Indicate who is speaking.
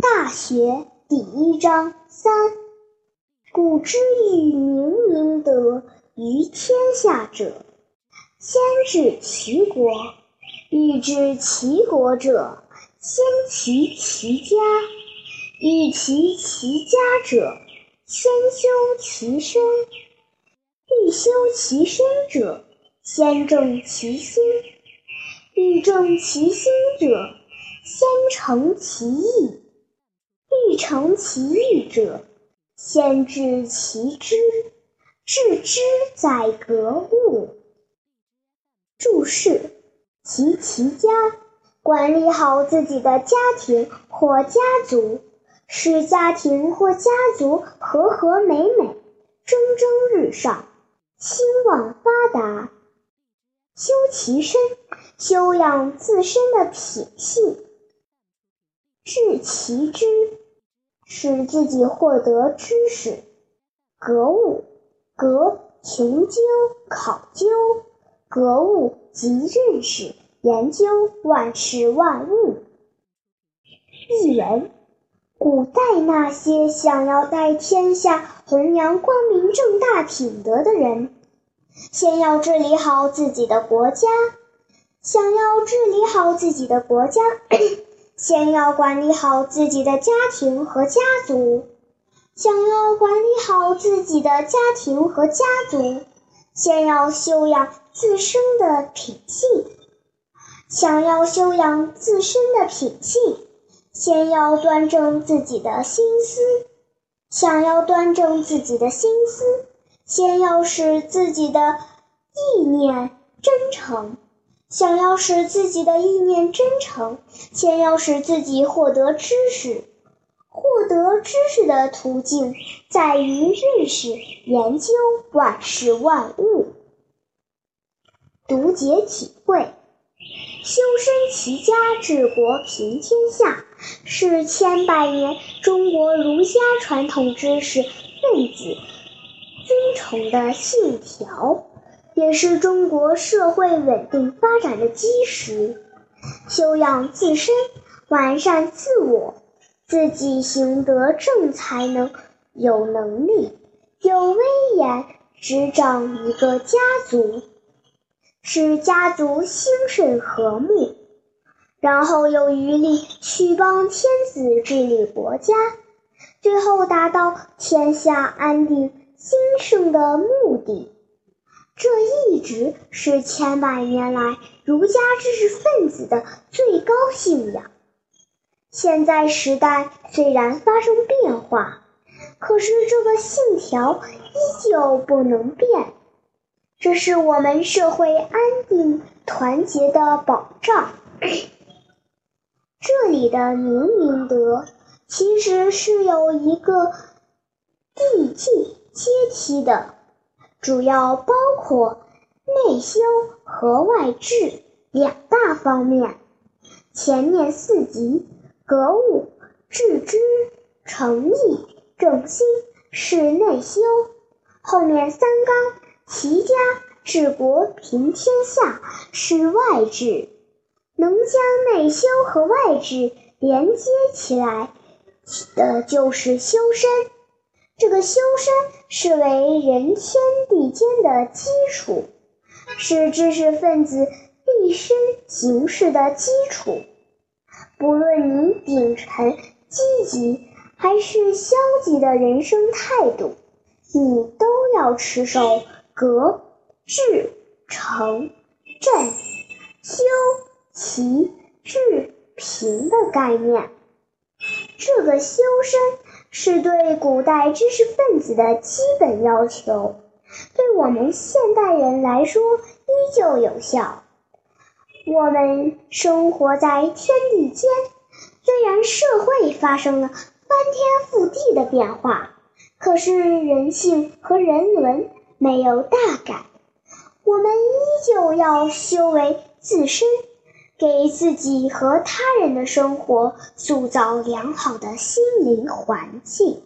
Speaker 1: 大学》第一章三。古之欲明明德于天下者，先治其国；欲治其国者，先齐其家；欲齐其家者，先修其身；欲修其身者，先正其心；欲正其心者，先诚其意；欲诚其意者，先治其知，治之在格物。注释：齐其家，管理好自己的家庭或家族，使家庭或家族和和美美，蒸蒸日上，兴旺发达。修其身，修养自身的品性；治其知。使自己获得知识，格物，格穷究、考究，格物即认识、研究万事万物。一人：古代那些想要在天下弘扬光明正大品德的人，先要治理好自己的国家；想要治理好自己的国家。先要管理好自己的家庭和家族，想要管理好自己的家庭和家族，先要修养自身的品性；想要修养自身的品性，先要端正自己的心思；想要端正自己的心思，先要使自己的意念真诚。想要使自己的意念真诚，先要使自己获得知识。获得知识的途径在于认识、研究万事万物。读解体会：修身齐家治国平天下，是千百年中国儒家传统知识分子尊崇的信条。也是中国社会稳定发展的基石。修养自身，完善自我，自己行得正，才能有能力、有威严执掌一个家族，使家族兴盛和睦，然后有余力去帮天子治理国家，最后达到天下安定兴盛的目的。这一直是千百年来儒家知识分子的最高信仰。现在时代虽然发生变化，可是这个信条依旧不能变。这是我们社会安定团结的保障。这里的明明德，其实是有一个递进阶梯的。主要包括内修和外治两大方面。前面四级格物、致知、诚意、正心是内修，后面三纲齐家、治国、平天下是外治。能将内修和外治连接起来的，就是修身。这个修身是为人天地间的基础，是知识分子立身行事的基础。不论你秉承积极还是消极的人生态度，你都要持守格、致、诚、正、修、齐、治、平的概念。这个修身。是对古代知识分子的基本要求，对我们现代人来说依旧有效。我们生活在天地间，虽然社会发生了翻天覆地的变化，可是人性和人伦没有大改。我们依旧要修为自身，给自己和他人的生活塑造良好的心灵环境。